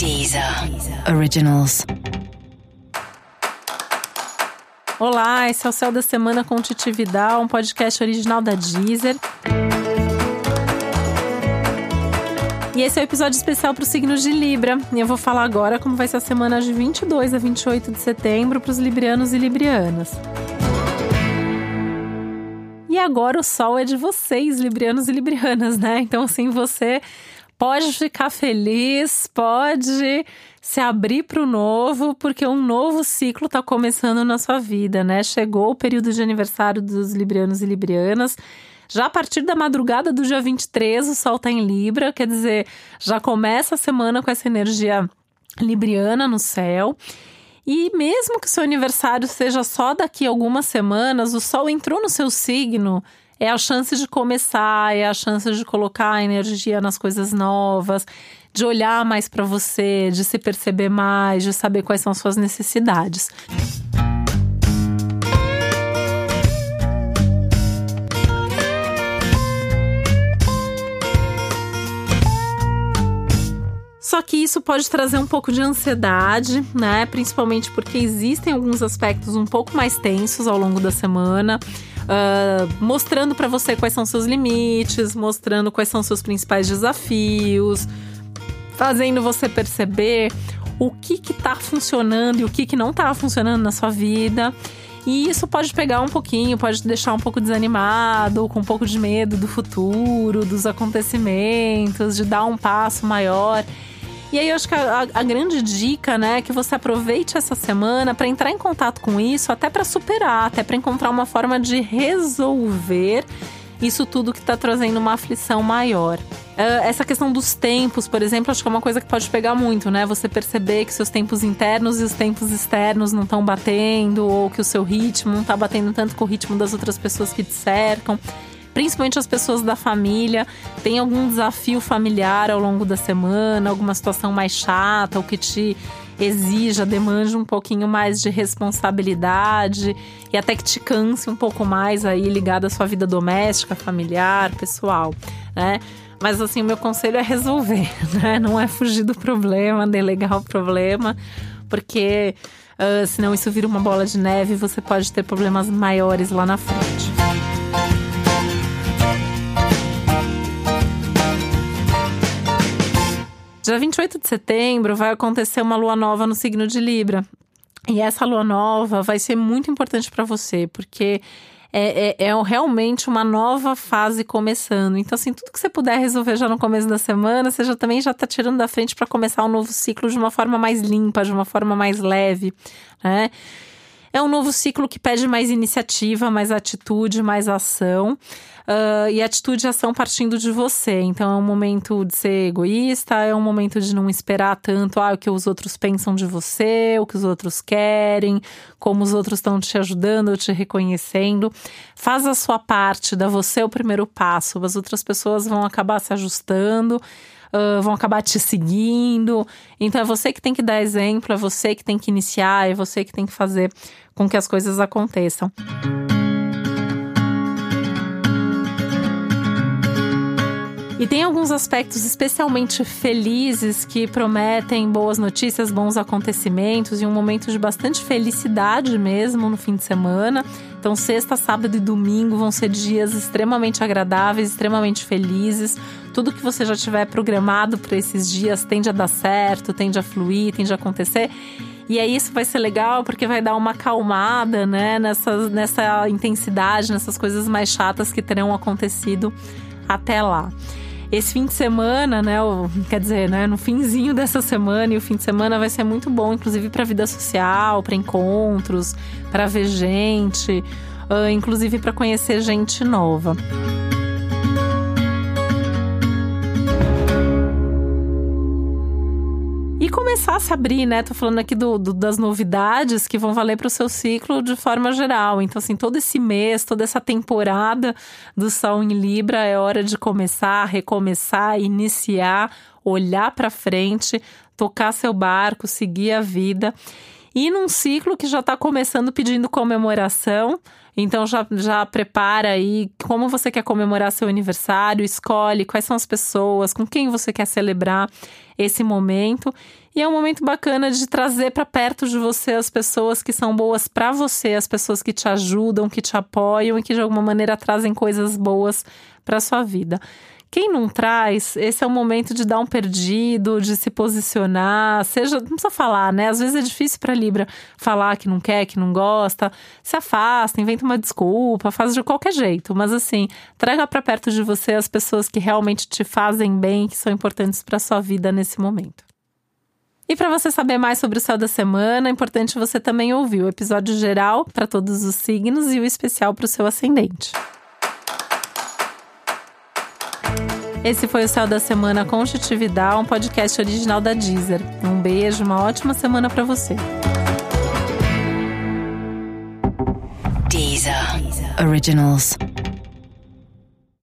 Deezer Originals. Olá, esse é o Céu da Semana com Titi Vidal, um podcast original da Deezer. E esse é o um episódio especial para os signos de Libra. E eu vou falar agora como vai ser a semana de 22 a 28 de setembro para os librianos e librianas. E agora o sol é de vocês, librianos e librianas, né? Então, assim, você pode ficar feliz, pode se abrir para o novo, porque um novo ciclo está começando na sua vida, né? Chegou o período de aniversário dos librianos e librianas. Já a partir da madrugada do dia 23, o Sol está em Libra, quer dizer, já começa a semana com essa energia libriana no céu. E mesmo que o seu aniversário seja só daqui a algumas semanas, o Sol entrou no seu signo é a chance de começar, é a chance de colocar energia nas coisas novas, de olhar mais para você, de se perceber mais, de saber quais são suas necessidades. Só que isso pode trazer um pouco de ansiedade, né? Principalmente porque existem alguns aspectos um pouco mais tensos ao longo da semana uh, mostrando para você quais são seus limites, mostrando quais são seus principais desafios, fazendo você perceber o que que tá funcionando e o que que não tá funcionando na sua vida. E isso pode pegar um pouquinho, pode deixar um pouco desanimado, com um pouco de medo do futuro, dos acontecimentos, de dar um passo maior. E aí eu acho que a, a, grande dica, né, é que você aproveite essa semana para entrar em contato com isso, até para superar, até para encontrar uma forma de resolver isso tudo que está trazendo uma aflição maior. Uh, essa questão dos tempos, por exemplo, acho que é uma coisa que pode pegar muito, né? Você perceber que seus tempos internos e os tempos externos não estão batendo, ou que o seu ritmo não está batendo tanto com o ritmo das outras pessoas que te cercam principalmente as pessoas da família, tem algum desafio familiar ao longo da semana, alguma situação mais chata, ou que te exija, demande um pouquinho mais de responsabilidade e até que te canse um pouco mais aí ligado à sua vida doméstica, familiar, pessoal, né? Mas assim, o meu conselho é resolver, né? Não é fugir do problema, delegar o problema, porque uh, senão isso vira uma bola de neve e você pode ter problemas maiores lá na frente. Dia 28 de setembro vai acontecer uma lua nova no signo de Libra. E essa lua nova vai ser muito importante para você, porque é, é, é, realmente uma nova fase começando. Então, assim, tudo que você puder resolver já no começo da semana, você já também já está tirando da frente para começar um novo ciclo de uma forma mais limpa, de uma forma mais leve, né? É um novo ciclo que pede mais iniciativa, mais atitude, mais ação. Uh, e atitude e ação partindo de você. Então é um momento de ser egoísta, é um momento de não esperar tanto ah, o que os outros pensam de você, o que os outros querem, como os outros estão te ajudando, te reconhecendo. Faz a sua parte, dá você o primeiro passo. As outras pessoas vão acabar se ajustando. Uh, vão acabar te seguindo. Então é você que tem que dar exemplo, é você que tem que iniciar, é você que tem que fazer com que as coisas aconteçam. E tem alguns aspectos especialmente felizes que prometem boas notícias, bons acontecimentos e um momento de bastante felicidade mesmo no fim de semana. Então, sexta, sábado e domingo vão ser dias extremamente agradáveis, extremamente felizes. Tudo que você já tiver programado para esses dias tende a dar certo, tende a fluir, tende a acontecer. E aí isso vai ser legal porque vai dar uma acalmada, né, nessa, nessa intensidade, nessas coisas mais chatas que terão acontecido até lá esse fim de semana, né? O, quer dizer, né? No finzinho dessa semana e o fim de semana vai ser muito bom, inclusive para vida social, para encontros, para ver gente, uh, inclusive para conhecer gente nova. Começar a se abrir, né? Tô falando aqui do, do das novidades que vão valer para o seu ciclo de forma geral. Então, assim, todo esse mês, toda essa temporada do Sol em Libra é hora de começar, recomeçar, iniciar, olhar para frente, tocar seu barco, seguir a vida. E num ciclo que já está começando pedindo comemoração. Então já, já prepara aí como você quer comemorar seu aniversário, escolhe quais são as pessoas, com quem você quer celebrar esse momento. E é um momento bacana de trazer para perto de você as pessoas que são boas para você, as pessoas que te ajudam, que te apoiam e que de alguma maneira trazem coisas boas para sua vida. Quem não traz, esse é o momento de dar um perdido, de se posicionar, seja, não precisa falar, né? Às vezes é difícil para Libra falar que não quer, que não gosta, se afasta, inventa uma desculpa, faz de qualquer jeito, mas assim, traga para perto de você as pessoas que realmente te fazem bem, que são importantes para sua vida nesse momento. E para você saber mais sobre o céu da semana, é importante você também ouvir o episódio geral para todos os signos e o especial para o seu ascendente. Esse foi o Céu da Semana com um podcast original da Deezer. Um beijo, uma ótima semana para você. Deezer. Originals.